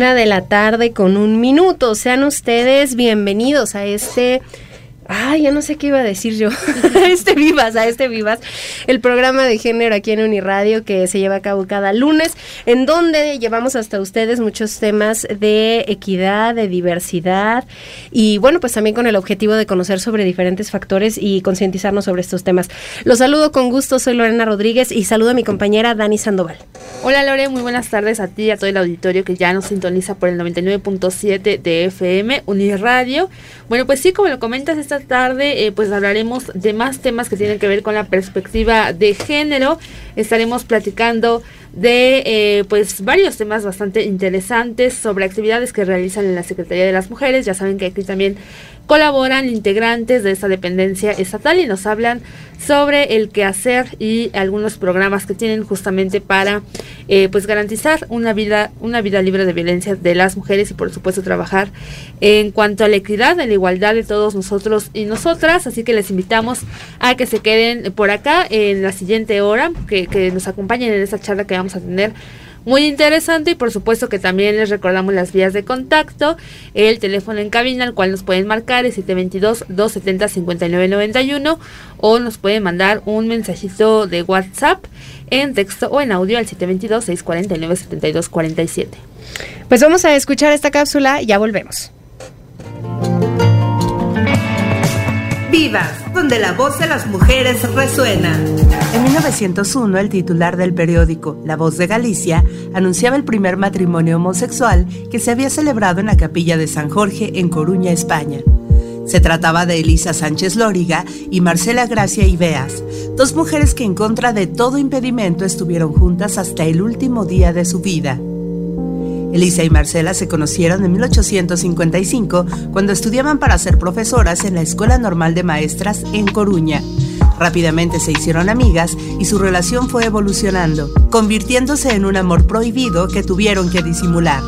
Una de la tarde con un minuto. Sean ustedes bienvenidos a este Ay, ya no sé qué iba a decir yo. a este Vivas, a este Vivas, el programa de género aquí en Uniradio que se lleva a cabo cada lunes, en donde llevamos hasta ustedes muchos temas de equidad, de diversidad y bueno, pues también con el objetivo de conocer sobre diferentes factores y concientizarnos sobre estos temas. Los saludo con gusto, soy Lorena Rodríguez y saludo a mi compañera Dani Sandoval. Hola Lore, muy buenas tardes a ti y a todo el auditorio que ya nos sintoniza por el 99.7 de FM Uniradio. Bueno, pues sí, como lo comentas, esta tarde eh, pues hablaremos de más temas que tienen que ver con la perspectiva de género. Estaremos platicando de eh, pues varios temas bastante interesantes sobre actividades que realizan en la Secretaría de las Mujeres. Ya saben que aquí también colaboran integrantes de esta dependencia estatal y nos hablan sobre el quehacer y algunos programas que tienen justamente para eh, pues garantizar una vida una vida libre de violencia de las mujeres y por supuesto trabajar en cuanto a la equidad, en la igualdad de todos nosotros y nosotras. Así que les invitamos a que se queden por acá en la siguiente hora, que, que nos acompañen en esta charla que vamos a tener muy interesante y por supuesto que también les recordamos las vías de contacto, el teléfono en cabina al cual nos pueden marcar es 722-270-5991 o nos pueden mandar un mensajito de WhatsApp en texto o en audio al 722-649-7247. Pues vamos a escuchar esta cápsula y ya volvemos. Vivas, donde la voz de las mujeres resuena. En 1901, el titular del periódico La Voz de Galicia anunciaba el primer matrimonio homosexual que se había celebrado en la capilla de San Jorge en Coruña, España. Se trataba de Elisa Sánchez Lóriga y Marcela Gracia Ibeas, dos mujeres que en contra de todo impedimento estuvieron juntas hasta el último día de su vida. Elisa y Marcela se conocieron en 1855 cuando estudiaban para ser profesoras en la Escuela Normal de Maestras en Coruña. Rápidamente se hicieron amigas y su relación fue evolucionando, convirtiéndose en un amor prohibido que tuvieron que disimular.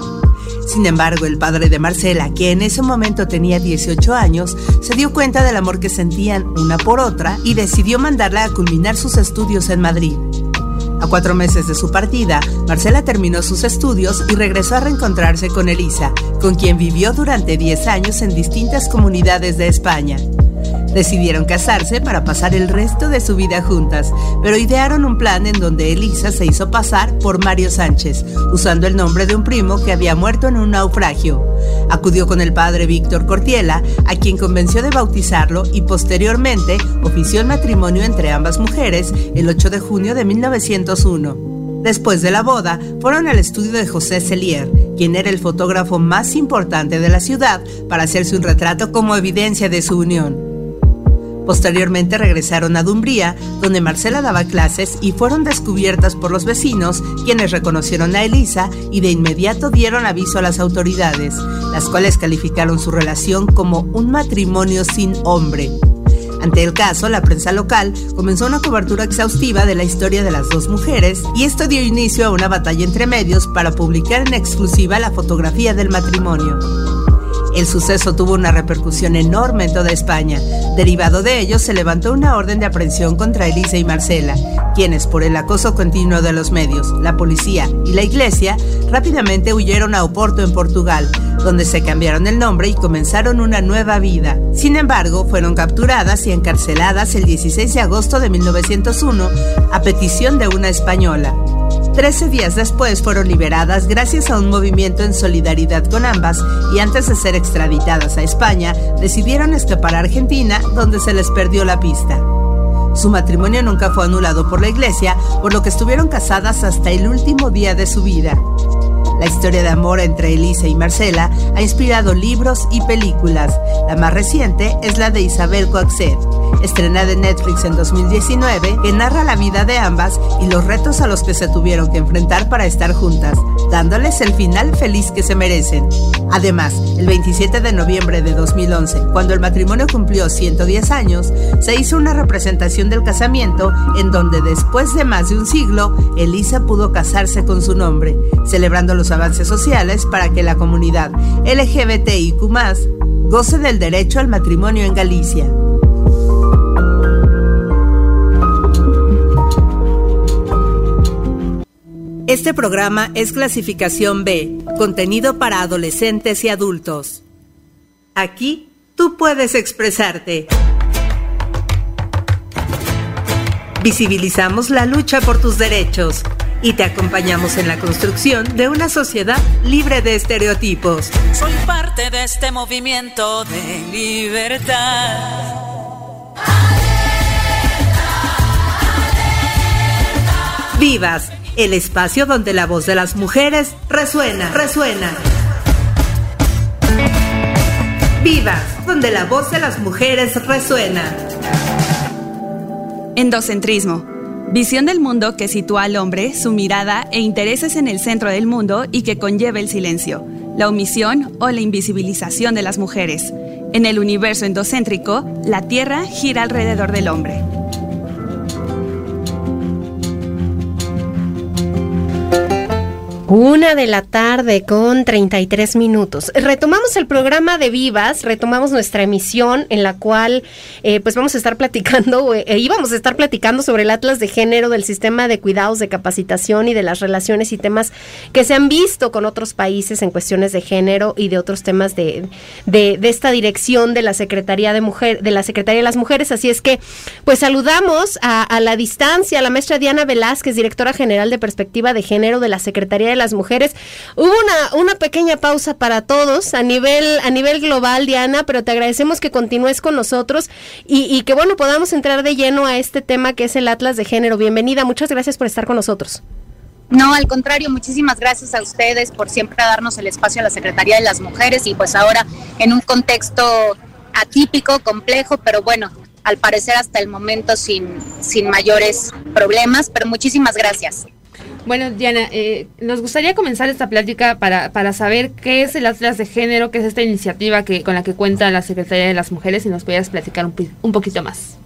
Sin embargo, el padre de Marcela, que en ese momento tenía 18 años, se dio cuenta del amor que sentían una por otra y decidió mandarla a culminar sus estudios en Madrid. A cuatro meses de su partida, Marcela terminó sus estudios y regresó a reencontrarse con Elisa, con quien vivió durante 10 años en distintas comunidades de España. Decidieron casarse para pasar el resto de su vida juntas, pero idearon un plan en donde Elisa se hizo pasar por Mario Sánchez, usando el nombre de un primo que había muerto en un naufragio. Acudió con el padre Víctor Cortiela, a quien convenció de bautizarlo y posteriormente ofició el matrimonio entre ambas mujeres el 8 de junio de 1901. Después de la boda, fueron al estudio de José Celier, quien era el fotógrafo más importante de la ciudad, para hacerse un retrato como evidencia de su unión. Posteriormente regresaron a Dumbría, donde Marcela daba clases y fueron descubiertas por los vecinos, quienes reconocieron a Elisa y de inmediato dieron aviso a las autoridades, las cuales calificaron su relación como un matrimonio sin hombre. Ante el caso, la prensa local comenzó una cobertura exhaustiva de la historia de las dos mujeres y esto dio inicio a una batalla entre medios para publicar en exclusiva la fotografía del matrimonio. El suceso tuvo una repercusión enorme en toda España. Derivado de ello, se levantó una orden de aprehensión contra Elisa y Marcela, quienes, por el acoso continuo de los medios, la policía y la iglesia, rápidamente huyeron a Oporto, en Portugal, donde se cambiaron el nombre y comenzaron una nueva vida. Sin embargo, fueron capturadas y encarceladas el 16 de agosto de 1901 a petición de una española. Trece días después fueron liberadas gracias a un movimiento en solidaridad con ambas y antes de ser extraditadas a España, decidieron escapar a Argentina, donde se les perdió la pista. Su matrimonio nunca fue anulado por la iglesia, por lo que estuvieron casadas hasta el último día de su vida. La historia de amor entre Elisa y Marcela ha inspirado libros y películas. La más reciente es la de Isabel Coixet, estrenada en Netflix en 2019, que narra la vida de ambas y los retos a los que se tuvieron que enfrentar para estar juntas, dándoles el final feliz que se merecen. Además, el 27 de noviembre de 2011, cuando el matrimonio cumplió 110 años, se hizo una representación del casamiento en donde después de más de un siglo, Elisa pudo casarse con su nombre, celebrando los avances sociales para que la comunidad LGBTIQ goce del derecho al matrimonio en Galicia. Este programa es clasificación B, contenido para adolescentes y adultos. Aquí tú puedes expresarte. Visibilizamos la lucha por tus derechos y te acompañamos en la construcción de una sociedad libre de estereotipos. Soy parte de este movimiento de libertad. Vivas, el espacio donde la voz de las mujeres resuena, resuena. Vivas, donde la voz de las mujeres resuena. Endocentrismo. Visión del mundo que sitúa al hombre, su mirada e intereses en el centro del mundo y que conlleva el silencio, la omisión o la invisibilización de las mujeres. En el universo endocéntrico, la Tierra gira alrededor del hombre. Una de la tarde con 33 minutos. Retomamos el programa de Vivas, retomamos nuestra emisión en la cual eh, pues vamos a estar platicando, e íbamos a estar platicando sobre el Atlas de Género del sistema de cuidados, de capacitación y de las relaciones y temas que se han visto con otros países en cuestiones de género y de otros temas de, de, esta dirección de la Secretaría de Mujer, de la Secretaría de las Mujeres. Así es que pues saludamos a, a la distancia a la maestra Diana Velázquez, directora general de Perspectiva de Género de la Secretaría de las mujeres. Hubo una, una pequeña pausa para todos a nivel, a nivel global, Diana, pero te agradecemos que continúes con nosotros y, y que bueno, podamos entrar de lleno a este tema que es el Atlas de Género. Bienvenida, muchas gracias por estar con nosotros. No, al contrario, muchísimas gracias a ustedes por siempre darnos el espacio a la Secretaría de las Mujeres y pues ahora en un contexto atípico, complejo, pero bueno, al parecer hasta el momento sin, sin mayores problemas, pero muchísimas gracias. Bueno, Diana, eh, nos gustaría comenzar esta plática para, para saber qué es el Atlas de Género, qué es esta iniciativa que, con la que cuenta la Secretaría de las Mujeres y nos pudieras platicar un, un poquito más.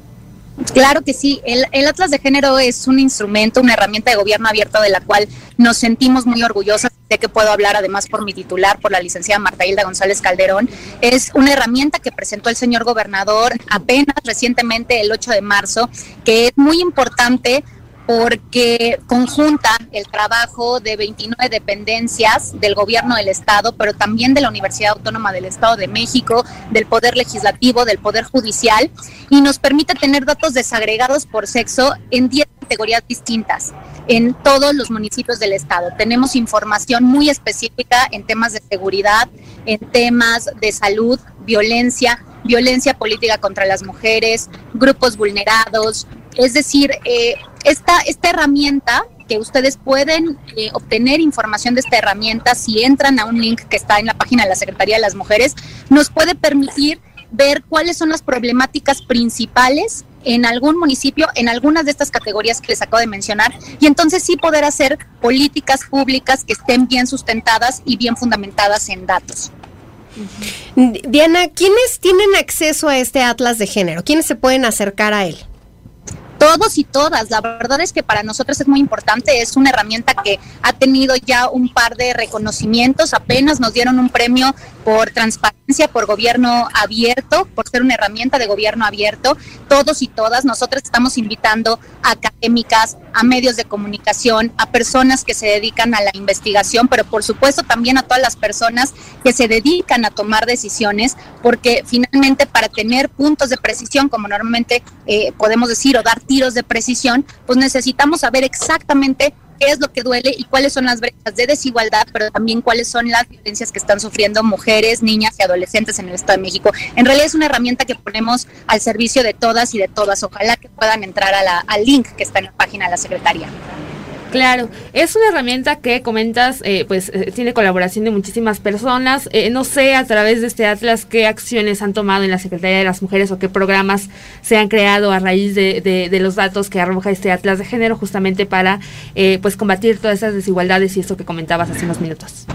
Claro que sí, el, el, Atlas de Género es un instrumento, una herramienta de gobierno abierto de la cual nos sentimos muy orgullosas. Sé que puedo hablar además por mi titular, por la licenciada Marta Hilda González Calderón. Es una herramienta que presentó el señor gobernador apenas recientemente, el 8 de marzo, que es muy importante porque conjunta el trabajo de 29 dependencias del gobierno del Estado, pero también de la Universidad Autónoma del Estado de México, del Poder Legislativo, del Poder Judicial, y nos permite tener datos desagregados por sexo en 10 categorías distintas en todos los municipios del Estado. Tenemos información muy específica en temas de seguridad, en temas de salud, violencia, violencia política contra las mujeres, grupos vulnerados, es decir, eh, esta, esta herramienta que ustedes pueden eh, obtener información de esta herramienta si entran a un link que está en la página de la Secretaría de las Mujeres, nos puede permitir ver cuáles son las problemáticas principales en algún municipio, en algunas de estas categorías que les acabo de mencionar, y entonces sí poder hacer políticas públicas que estén bien sustentadas y bien fundamentadas en datos. Diana, ¿quiénes tienen acceso a este atlas de género? ¿Quiénes se pueden acercar a él? Todos y todas. La verdad es que para nosotros es muy importante, es una herramienta que ha tenido ya un par de reconocimientos, apenas nos dieron un premio por transparencia, por gobierno abierto, por ser una herramienta de gobierno abierto. Todos y todas, nosotros estamos invitando a académicas, a medios de comunicación, a personas que se dedican a la investigación, pero por supuesto también a todas las personas que se dedican a tomar decisiones, porque finalmente para tener puntos de precisión, como normalmente eh, podemos decir, o dar tiros de precisión, pues necesitamos saber exactamente qué es lo que duele y cuáles son las brechas de desigualdad, pero también cuáles son las violencias que están sufriendo mujeres, niñas y adolescentes en el Estado de México. En realidad es una herramienta que ponemos al servicio de todas y de todas. Ojalá que puedan entrar a la, al link que está en la página de la Secretaría. Claro, es una herramienta que comentas, eh, pues eh, tiene colaboración de muchísimas personas. Eh, no sé a través de este atlas qué acciones han tomado en la Secretaría de las Mujeres o qué programas se han creado a raíz de, de, los datos que arroja este atlas de género, justamente para pues combatir todas esas desigualdades y eso que comentabas hace unos minutos.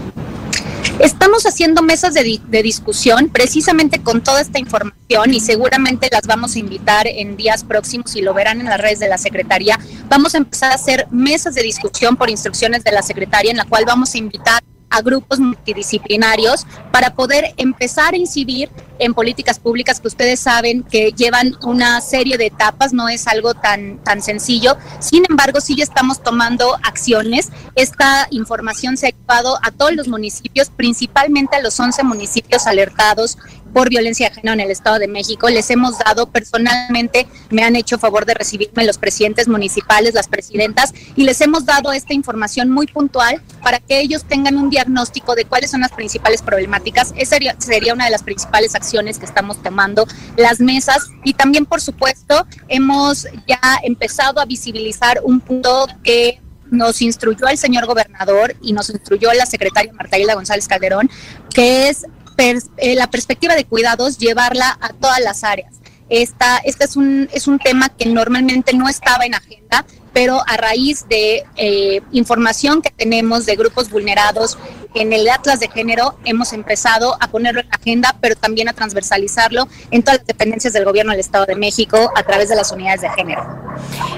Estamos haciendo mesas de, discusión precisamente con toda esta información y seguramente las vamos a invitar en días próximos y lo verán en las redes de la Secretaría. Vamos a empezar a hacer mesas de discusión por instrucciones de la Secretaría en la cual vamos a invitar a grupos multidisciplinarios para poder empezar a incidir en políticas públicas que ustedes saben que llevan una serie de etapas, no es algo tan, tan sencillo. Sin embargo, sí ya estamos tomando acciones. Esta información se ha llevado a todos los municipios, principalmente a los 11 municipios alertados por violencia de género en el Estado de México. Les hemos dado personalmente, me han hecho favor de recibirme los presidentes municipales, las presidentas, y les hemos dado esta información muy puntual para que ellos tengan un diagnóstico de cuáles son las principales problemáticas. Esa sería, una de las principales acciones que estamos tomando, las mesas, y también, por supuesto, hemos ya empezado a visibilizar un punto que nos instruyó el señor gobernador y nos instruyó la secretaria Marta Hilda González Calderón, que es eh, la perspectiva de cuidados, llevarla a todas las áreas. Esta, este es un, es un tema que normalmente no estaba en agenda, pero a raíz de eh, información que tenemos de grupos vulnerados en el Atlas de Género, hemos empezado a ponerlo en la agenda, pero también a transversalizarlo en todas las dependencias del gobierno del Estado de México a través de las unidades de género.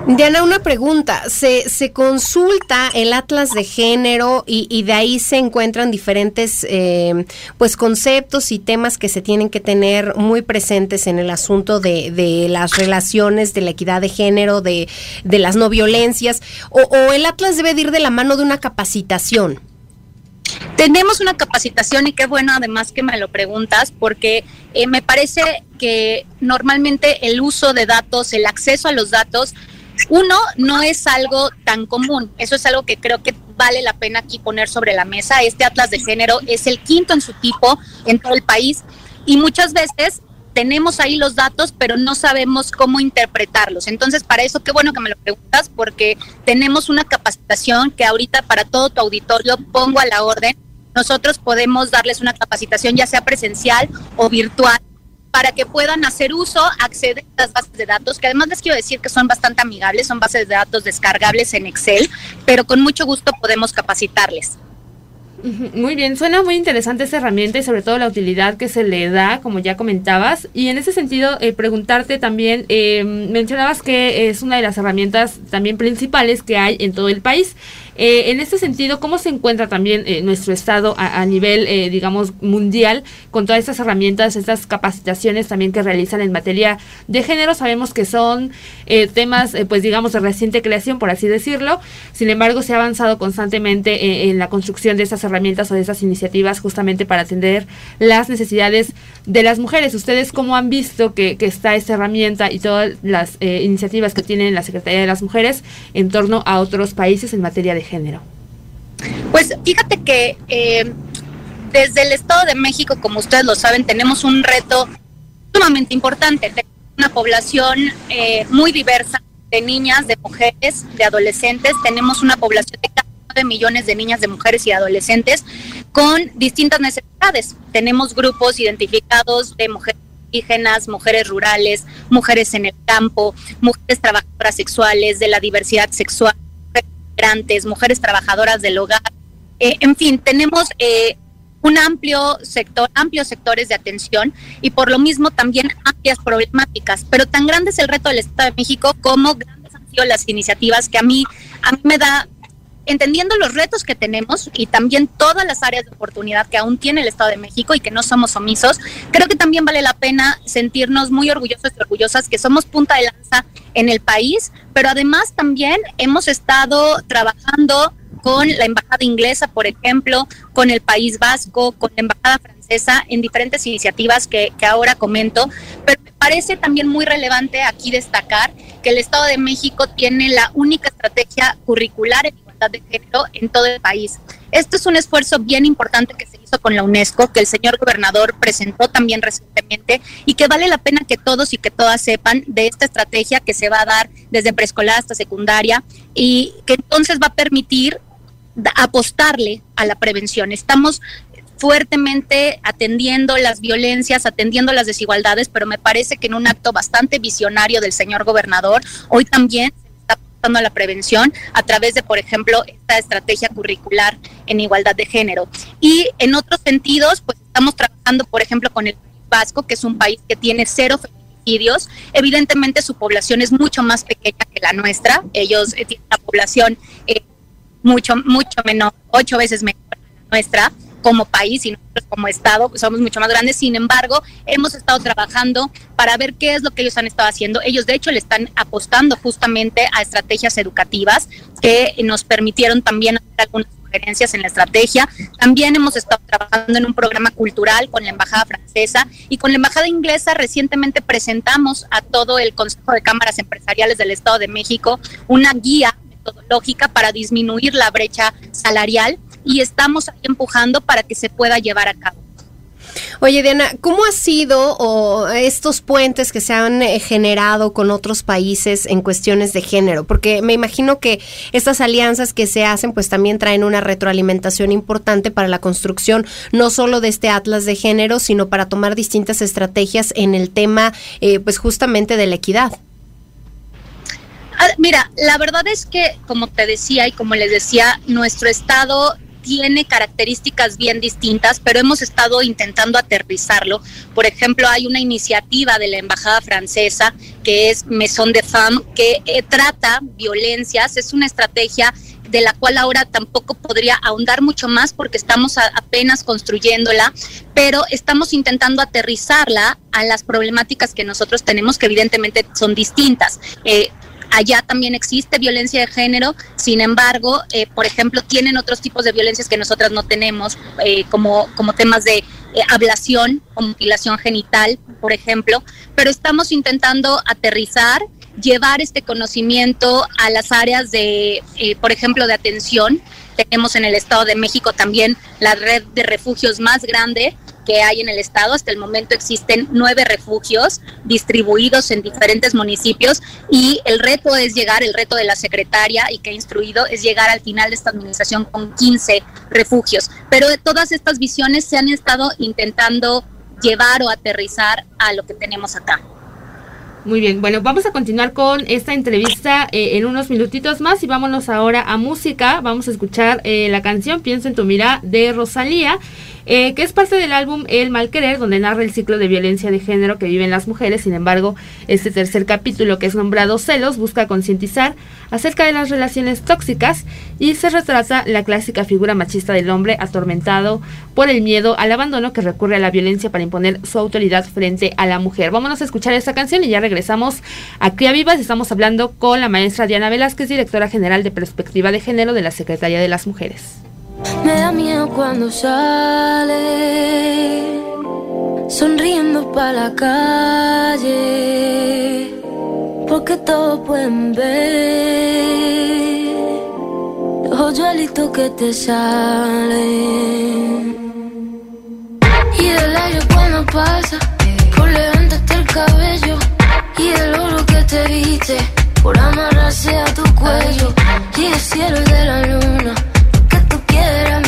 Diana, una pregunta. ¿Se, se consulta el Atlas de Género y, de ahí se encuentran diferentes eh, pues conceptos y temas que se tienen que tener muy presentes en el asunto de, de las relaciones, de la equidad de género, de, de las no violencias, o, el Atlas debe ir de la mano de una capacitación? Tenemos una capacitación y qué bueno además que me lo preguntas porque eh, me parece que normalmente el uso de datos, el acceso a los datos, uno, no es algo tan común. Eso es algo que creo que vale la pena aquí poner sobre la mesa. Este Atlas de Género es el quinto en su tipo en todo el país y muchas veces tenemos ahí los datos, pero no sabemos cómo interpretarlos. Entonces, para eso, qué bueno que me lo preguntas, porque tenemos una capacitación que ahorita para todo tu auditorio pongo a la orden. Nosotros podemos darles una capacitación, ya sea presencial o virtual, para que puedan hacer uso, acceder a las bases de datos, que además les quiero decir que son bastante amigables, son bases de datos descargables en Excel, pero con mucho gusto podemos capacitarles. Muy bien, suena muy interesante esta herramienta y sobre todo la utilidad que se le da, como ya comentabas. Y en ese sentido, eh, preguntarte también, eh, mencionabas que es una de las herramientas también principales que hay en todo el país. Eh, en este sentido, ¿cómo se encuentra también eh, nuestro Estado a, nivel, eh, digamos, mundial con todas estas herramientas, estas capacitaciones también que realizan en materia de género? Sabemos que son temas, pues digamos, de reciente creación, por así decirlo. Sin embargo, se ha avanzado constantemente en la construcción de estas herramientas o de esas iniciativas justamente para atender las necesidades de las mujeres. ¿Ustedes cómo han visto que, que está esta herramienta y todas las iniciativas que tiene la Secretaría de las Mujeres en torno a otros países en materia de género? Pues fíjate que eh, desde el Estado de México, como ustedes lo saben, tenemos un reto sumamente importante. Tenemos una población eh, muy diversa de niñas, de mujeres, de adolescentes. Tenemos una población de 9 millones de niñas, de mujeres y adolescentes con distintas necesidades. Tenemos grupos identificados de mujeres indígenas, mujeres rurales, mujeres en el campo, mujeres trabajadoras sexuales, de la diversidad sexual, mujeres trabajadoras del hogar. Eh, en fin, tenemos eh, un amplio sector, amplios sectores de atención y por lo mismo también amplias problemáticas. Pero tan grande es el reto del Estado de México como grandes han sido las iniciativas que a mí, a mí me da entendiendo los retos que tenemos y también todas las áreas de oportunidad que aún tiene el Estado de México y que no somos omisos, creo que también vale la pena sentirnos muy orgullosos y orgullosas que somos punta de lanza en el país, pero además también hemos estado trabajando con la Embajada Inglesa, por ejemplo, con el País Vasco, con la Embajada Francesa, en diferentes iniciativas que, que ahora comento, pero me parece también muy relevante aquí destacar que el Estado de México tiene la única estrategia curricular en de género en todo el país. Esto es un esfuerzo bien importante que se hizo con la UNESCO, que el señor gobernador presentó también recientemente y que vale la pena que todos y que todas sepan de esta estrategia que se va a dar desde preescolar hasta secundaria y que entonces va a permitir apostarle a la prevención. Estamos fuertemente atendiendo las violencias, atendiendo las desigualdades, pero me parece que en un acto bastante visionario del señor gobernador, hoy también a la prevención a través de, por ejemplo, esta estrategia curricular en igualdad de género. Y en otros sentidos, pues estamos trabajando, por ejemplo, con el Vasco, que es un país que tiene cero feminicidios. Evidentemente su población es mucho más pequeña que la nuestra. Ellos eh, tienen una población eh, mucho, mucho menor, ocho veces menor que la nuestra como país y nosotros como Estado pues, somos mucho más grandes. Sin embargo, hemos estado trabajando para ver qué es lo que ellos han estado haciendo. Ellos, de hecho, le están apostando justamente a estrategias educativas que nos permitieron también hacer algunas sugerencias en la estrategia. También hemos estado trabajando en un programa cultural con la Embajada Francesa y con la Embajada Inglesa. Recientemente presentamos a todo el Consejo de Cámaras Empresariales del Estado de México una guía metodológica para disminuir la brecha salarial y estamos ahí empujando para que se pueda llevar a cabo. Oye, Diana, ¿cómo ha sido o estos puentes que se han eh, generado con otros países en cuestiones de género? Porque me imagino que estas alianzas que se hacen pues también traen una retroalimentación importante para la construcción no solo de este atlas de género, sino para tomar distintas estrategias en el tema eh, pues justamente de la equidad. Ah, mira, la verdad es que, como te decía y como les decía, nuestro estado tiene características bien distintas, pero hemos estado intentando aterrizarlo. Por ejemplo, hay una iniciativa de la Embajada Francesa que es Maison de Femmes, que eh, trata violencias, es una estrategia de la cual ahora tampoco podría ahondar mucho más porque estamos apenas construyéndola, pero estamos intentando aterrizarla a las problemáticas que nosotros tenemos, que evidentemente son distintas. Eh, Allá también existe violencia de género, sin embargo, eh, por ejemplo, tienen otros tipos de violencias que nosotras no tenemos, eh, como, como temas de eh, ablación o mutilación genital, por ejemplo, pero estamos intentando aterrizar llevar este conocimiento a las áreas de, por ejemplo, de atención. Tenemos en el Estado de México también la red de refugios más grande que hay en el estado. Hasta el momento existen nueve refugios distribuidos en diferentes municipios y el reto es llegar, el reto de la secretaria y que ha instruido es llegar al final de esta administración con 15 refugios. Pero todas estas visiones se han estado intentando llevar o aterrizar a lo que tenemos acá. Muy bien, bueno, vamos a continuar con esta entrevista eh, en unos minutitos más y vámonos ahora a música. Vamos a escuchar eh, la canción Pienso en tu mira de Rosalía. Eh, que es parte del álbum El Mal Querer, donde narra el ciclo de violencia de género que viven las mujeres. Sin embargo, este tercer capítulo, que es nombrado Celos, busca concientizar acerca de las relaciones tóxicas y se retrata la clásica figura machista del hombre atormentado por el miedo al abandono que recurre a la violencia para imponer su autoridad frente a la mujer. Vámonos a escuchar esta canción y ya regresamos a Cría Vivas. Estamos hablando con la maestra Diana Velázquez, directora general de Perspectiva de Género de la Secretaría de las Mujeres. Me da miedo cuando sale, sonriendo para la calle, porque todos pueden ver los hoyuelitos que te salen. Y del aire cuando pasa, por levantarte el cabello, y el oro que te viste, por amarrarse a tu cuello, y el cielo de la luna get a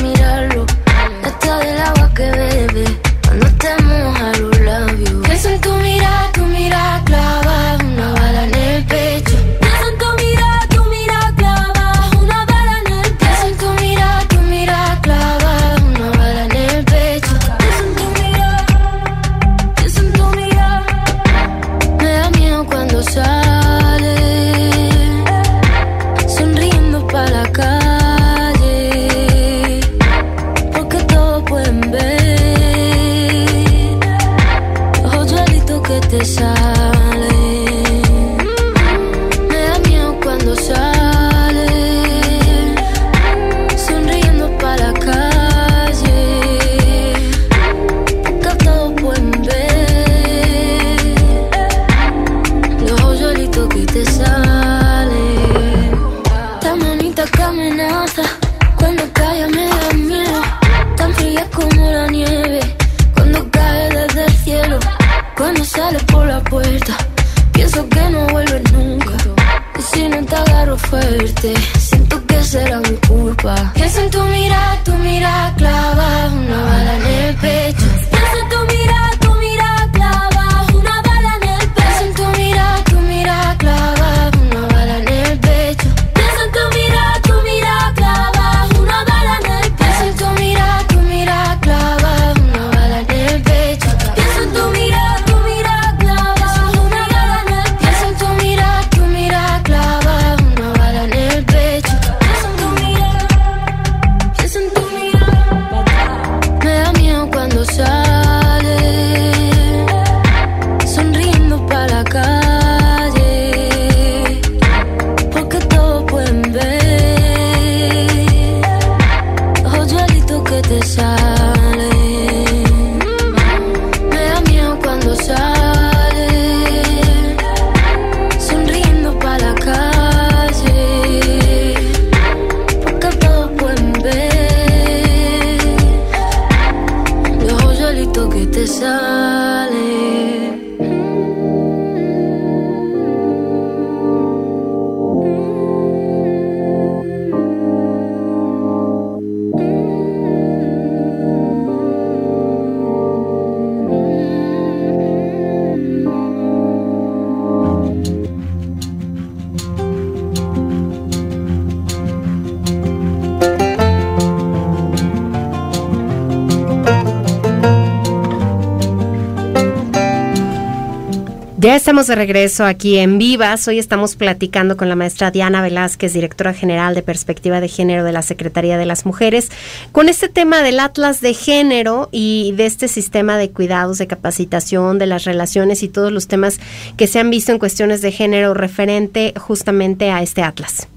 sales por la puerta, pienso que no vuelves nunca. Y si no te agarro fuerte, siento que será mi culpa. Pienso en tu mirada, tu mirada clava una bala en el pecho. Pienso en tu mirada de regreso aquí en Vivas. Hoy estamos platicando con la maestra Diana Velázquez, directora general de Perspectiva de Género de la Secretaría de las Mujeres, con este tema del Atlas de Género y de este sistema de cuidados, de capacitación, de las relaciones y todos los temas que se han visto en cuestiones de género referente justamente a este Atlas.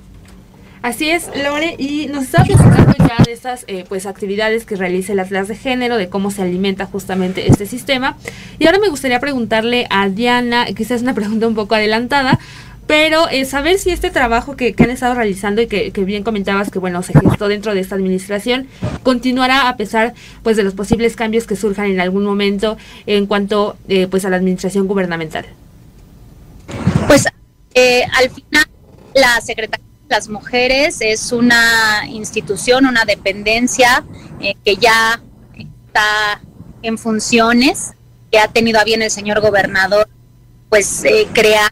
Así es, Lore, y nos está platicando ya de estas eh, pues actividades que realiza el Atlas de Género, de cómo se alimenta justamente este sistema. Y ahora me gustaría preguntarle a Diana, quizás una pregunta un poco adelantada, pero eh, saber si este trabajo que, que han estado realizando y que, que bien comentabas que bueno se gestó dentro de esta administración continuará a pesar pues de los posibles cambios que surjan en algún momento en cuanto eh, pues a la administración gubernamental. Pues eh, al final la Secretaría de las Mujeres es una institución, una dependencia eh, que ya está en funciones, que ha tenido a bien el señor gobernador pues eh, crear.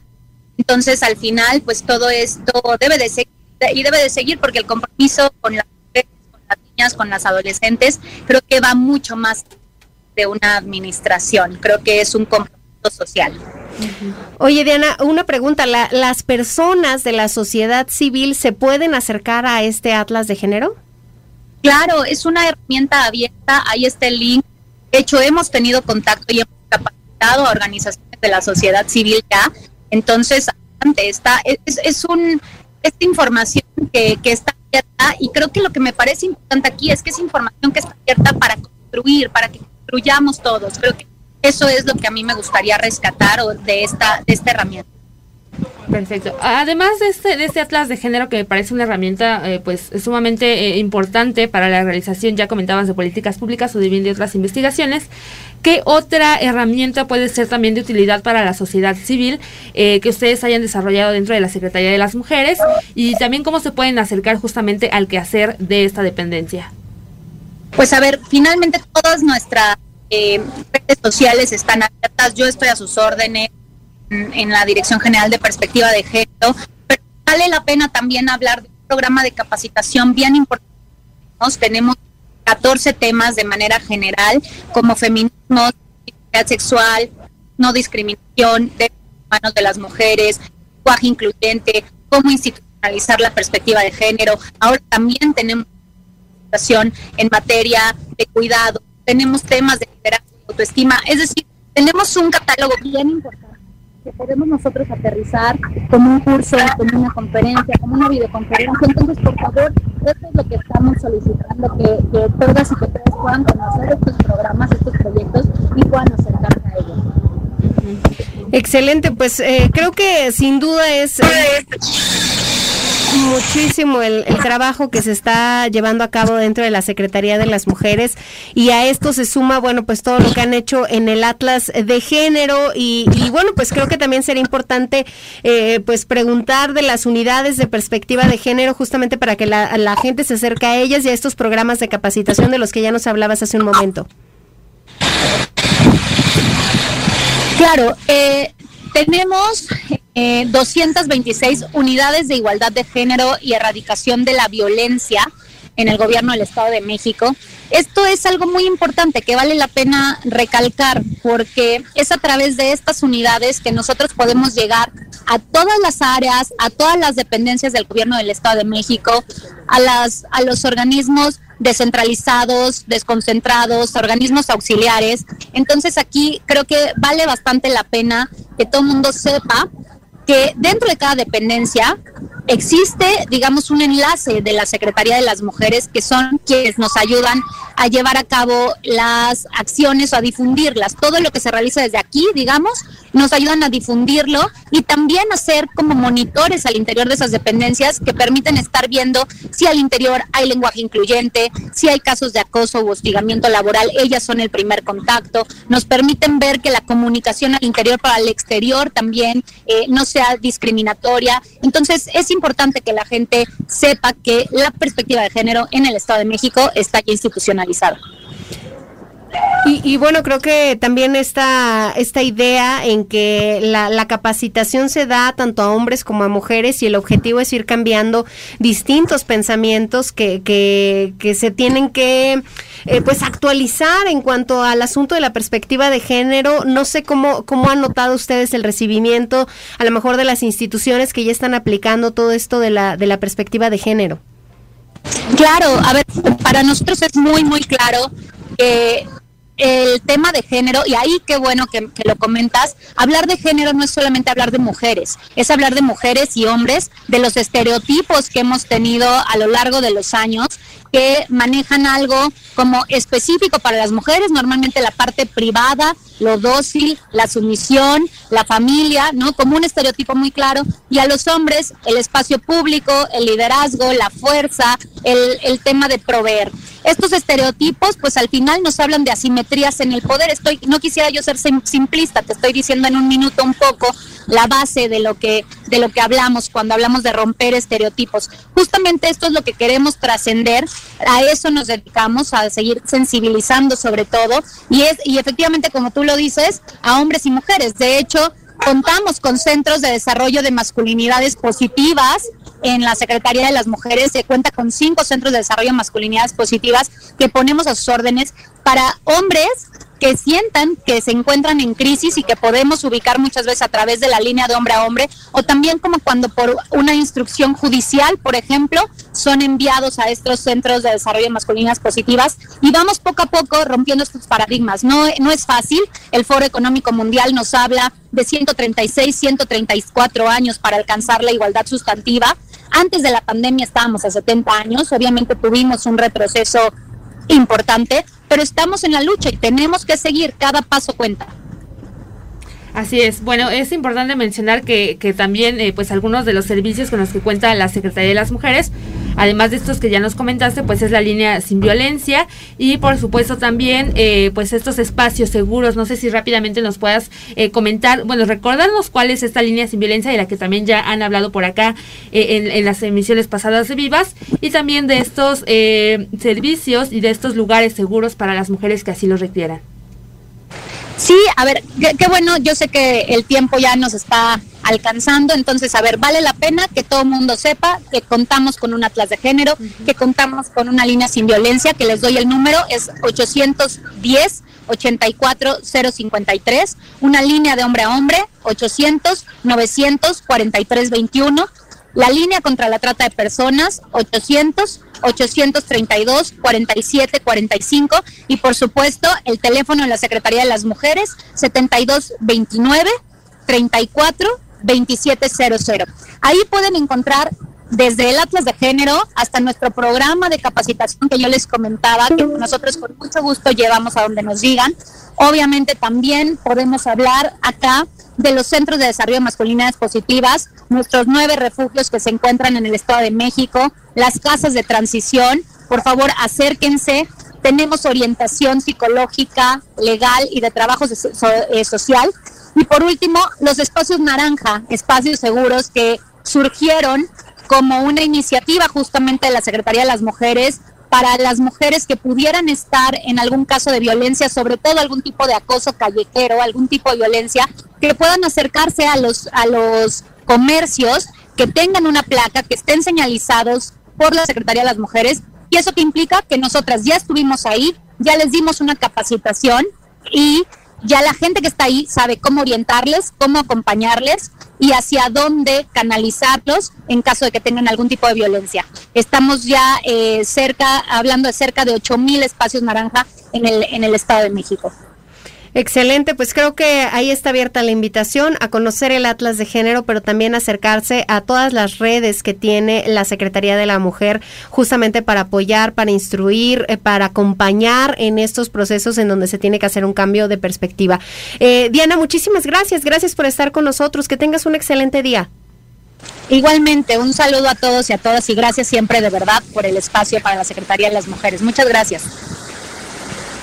Entonces al final pues todo esto debe de seguir y debe de seguir porque el compromiso con las mujeres, con las niñas, con las adolescentes, creo que va mucho más de una administración, creo que es un compromiso social. Oye, Diana, una pregunta. ¿La- ¿Las personas de la sociedad civil se pueden acercar a este Atlas de Género? Claro, es una herramienta abierta, ahí está el link. De hecho, hemos tenido contacto y hemos capacitado a organizaciones de la sociedad civil ya. Entonces, está, es, es un, esta información que, que está abierta y creo que lo que me parece importante aquí es que es información que está abierta para construir, para que construyamos todos. Creo que eso es lo que a mí me gustaría rescatar de esta, de esta herramienta. Perfecto. Además de este, de este atlas de género que me parece una herramienta eh, pues sumamente eh, importante para la realización, ya comentabas, de políticas públicas o de bien de otras investigaciones, ¿qué otra herramienta puede ser también de utilidad para la sociedad civil eh, que ustedes hayan desarrollado dentro de la Secretaría de las Mujeres? Y también cómo se pueden acercar justamente al quehacer de esta dependencia. Pues a ver, finalmente todas nuestras eh, redes sociales están abiertas. Yo estoy a sus órdenes en, en la Dirección General de Perspectiva de Género, pero vale la pena también hablar de un programa de capacitación bien importante. Nos Tenemos 14 temas de manera general, como feminismo, sexual, no discriminación, derechos humanos de las mujeres, lenguaje incluyente, cómo institucionalizar la perspectiva de género. Ahora también tenemos educación en materia de cuidado, tenemos temas de liderazgo autoestima, es decir, tenemos un catálogo bien importante que podemos nosotros aterrizar como un curso, como una conferencia, como una videoconferencia. Entonces, por favor, eso es lo que estamos solicitando, que, que todas y que todos puedan conocer estos programas, estos proyectos y puedan acercarse a ellos. Excelente, pues eh, creo que sin duda es... muchísimo el, trabajo que se está llevando a cabo dentro de la Secretaría de las Mujeres y a esto se suma, bueno, pues todo lo que han hecho en el Atlas de Género y, bueno, pues creo que también sería importante eh, pues preguntar de las unidades de perspectiva de género justamente para que la, la gente se acerque a ellas y a estos programas de capacitación de los que ya nos hablabas hace un momento. Claro, eh, tenemos eh, 226 unidades de igualdad de género y erradicación de la violencia en el gobierno del Estado de México. Esto es algo muy importante que vale la pena recalcar porque es a través de estas unidades que nosotros podemos llegar a todas las áreas, a todas las dependencias del gobierno del Estado de México, a, las, a los organismos descentralizados, desconcentrados, organismos auxiliares. Entonces aquí creo que vale bastante la pena que todo el mundo sepa que dentro de cada dependencia existe, digamos, un enlace de la Secretaría de las Mujeres que son quienes nos ayudan a llevar a cabo las acciones o a difundirlas. Todo lo que se realiza desde aquí, digamos, nos ayudan a difundirlo y también a ser como monitores al interior de esas dependencias que permiten estar viendo si al interior hay lenguaje incluyente, si hay casos de acoso u hostigamiento laboral, ellas son el primer contacto, nos permiten ver que la comunicación al interior para el exterior también eh, no sea discriminatoria. Entonces es importante que la gente sepa que la perspectiva de género en el Estado de México está ya institucionalizada. Y, bueno, creo que también esta, esta idea en que la, capacitación se da tanto a hombres como a mujeres y el objetivo es ir cambiando distintos pensamientos que, que, se tienen que eh, pues actualizar en cuanto al asunto de la perspectiva de género. No sé cómo, cómo han notado ustedes el recibimiento a lo mejor de las instituciones que ya están aplicando todo esto de la, de la perspectiva de género. Claro, a ver, para nosotros es muy, muy claro que el tema de género, y ahí qué bueno que, lo comentas, hablar de género no es solamente hablar de mujeres, es hablar de mujeres y hombres, de los estereotipos que hemos tenido a lo largo de los años, que manejan algo como específico para las mujeres, normalmente la parte privada, lo dócil, la sumisión, la familia, ¿no? Como un estereotipo muy claro, y a los hombres el espacio público, el liderazgo, la fuerza, el, el tema de proveer. Estos estereotipos, pues al final nos hablan de asimetrías en el poder. Estoy, no quisiera yo ser simplista, te estoy diciendo en un minuto un poco la base de lo que de lo que hablamos cuando hablamos de romper estereotipos. Justamente esto es lo que queremos trascender, a eso nos dedicamos a seguir sensibilizando sobre todo y es y efectivamente como tú lo dices, a hombres y mujeres. De hecho, contamos con centros de desarrollo de masculinidades positivas en la Secretaría de las Mujeres se cuenta con cinco centros de desarrollo de masculinidades positivas que ponemos a sus órdenes para hombres que sientan que se encuentran en crisis y que podemos ubicar muchas veces a través de la línea de hombre a hombre, o también como cuando por una instrucción judicial, por ejemplo, son enviados a estos centros de desarrollo de masculinidades positivas y vamos poco a poco rompiendo estos paradigmas. No, no es fácil, el Foro Económico Mundial nos habla de 136, 134 años para alcanzar la igualdad sustantiva. Antes de la pandemia estábamos a 70 años, obviamente tuvimos un retroceso importante, pero estamos en la lucha y tenemos que seguir, cada paso cuenta. Así es. Bueno, es importante mencionar que, que también, eh, pues, algunos de los servicios con los que cuenta la Secretaría de las Mujeres, además de estos que ya nos comentaste, pues es la línea sin violencia y, por supuesto, también, eh, pues, estos espacios seguros. No sé si rápidamente nos puedas eh, comentar, bueno, recordarnos cuál es esta línea sin violencia de la que también ya han hablado por acá en, en, las emisiones pasadas de Vivas y también de estos servicios y de estos lugares seguros para las mujeres que así los requieran. Sí, a ver, qué, bueno, yo sé que el tiempo ya nos está alcanzando, entonces, a ver, vale la pena que todo el mundo sepa que contamos con un atlas de género, que contamos con una línea sin violencia, que les doy el número, es 810 84053, una línea de hombre a hombre, 800 943 21 la línea contra la trata de personas 800 832 47 45 y por supuesto el teléfono de la Secretaría de las Mujeres 7229 34 2700. Ahí pueden encontrar desde el Atlas de Género hasta nuestro programa de capacitación que yo les comentaba, que nosotros con mucho gusto llevamos a donde nos digan. Obviamente también podemos hablar acá de los centros de desarrollo de masculinidades positivas, nuestros nueve refugios que se encuentran en el Estado de México, las casas de transición. Por favor, acérquense. Tenemos orientación psicológica, legal y de trabajo eh, social. Y por último, los espacios naranja, espacios seguros que surgieron como una iniciativa justamente de la Secretaría de las Mujeres para las mujeres que pudieran estar en algún caso de violencia, sobre todo algún tipo de acoso callejero, algún tipo de violencia, que puedan acercarse a los, a los comercios, que tengan una placa, que estén señalizados por la Secretaría de las Mujeres. Y eso que implica que nosotras ya estuvimos ahí, ya les dimos una capacitación y ya la gente que está ahí sabe cómo orientarles, cómo acompañarles y hacia dónde canalizarlos en caso de que tengan algún tipo de violencia. Estamos ya eh, cerca, hablando de cerca de 8.000 espacios naranja en el, en el Estado de México. Excelente, pues creo que ahí está abierta la invitación a conocer el Atlas de Género, pero también acercarse a todas las redes que tiene la Secretaría de la Mujer justamente para apoyar, para instruir, eh, para acompañar en estos procesos en donde se tiene que hacer un cambio de perspectiva. Eh, Diana, muchísimas gracias, gracias por estar con nosotros, que tengas un excelente día. Igualmente, un saludo a todos y a todas y gracias siempre de verdad por el espacio para la Secretaría de las Mujeres. Muchas gracias.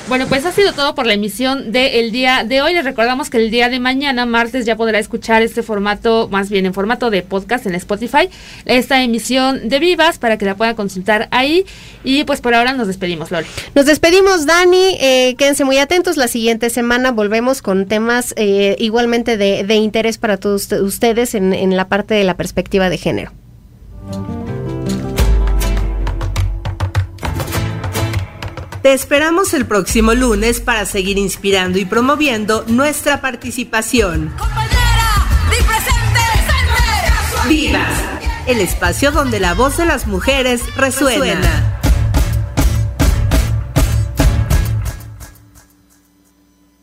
Bueno, pues ha sido todo por la emisión del día de hoy. Les recordamos que el día de mañana, martes, ya podrá escuchar este formato, más bien en formato de podcast en Spotify, esta emisión de Vivas para que la pueda consultar ahí. Y pues por ahora nos despedimos, Loli. Nos despedimos, Dani. Eh, quédense muy atentos. La siguiente semana volvemos con temas eh, igualmente de, interés para todos ustedes en la parte de la perspectiva de género. Te esperamos el próximo lunes para seguir inspirando y promoviendo nuestra participación. Vivas, el espacio donde la voz de las mujeres resuena.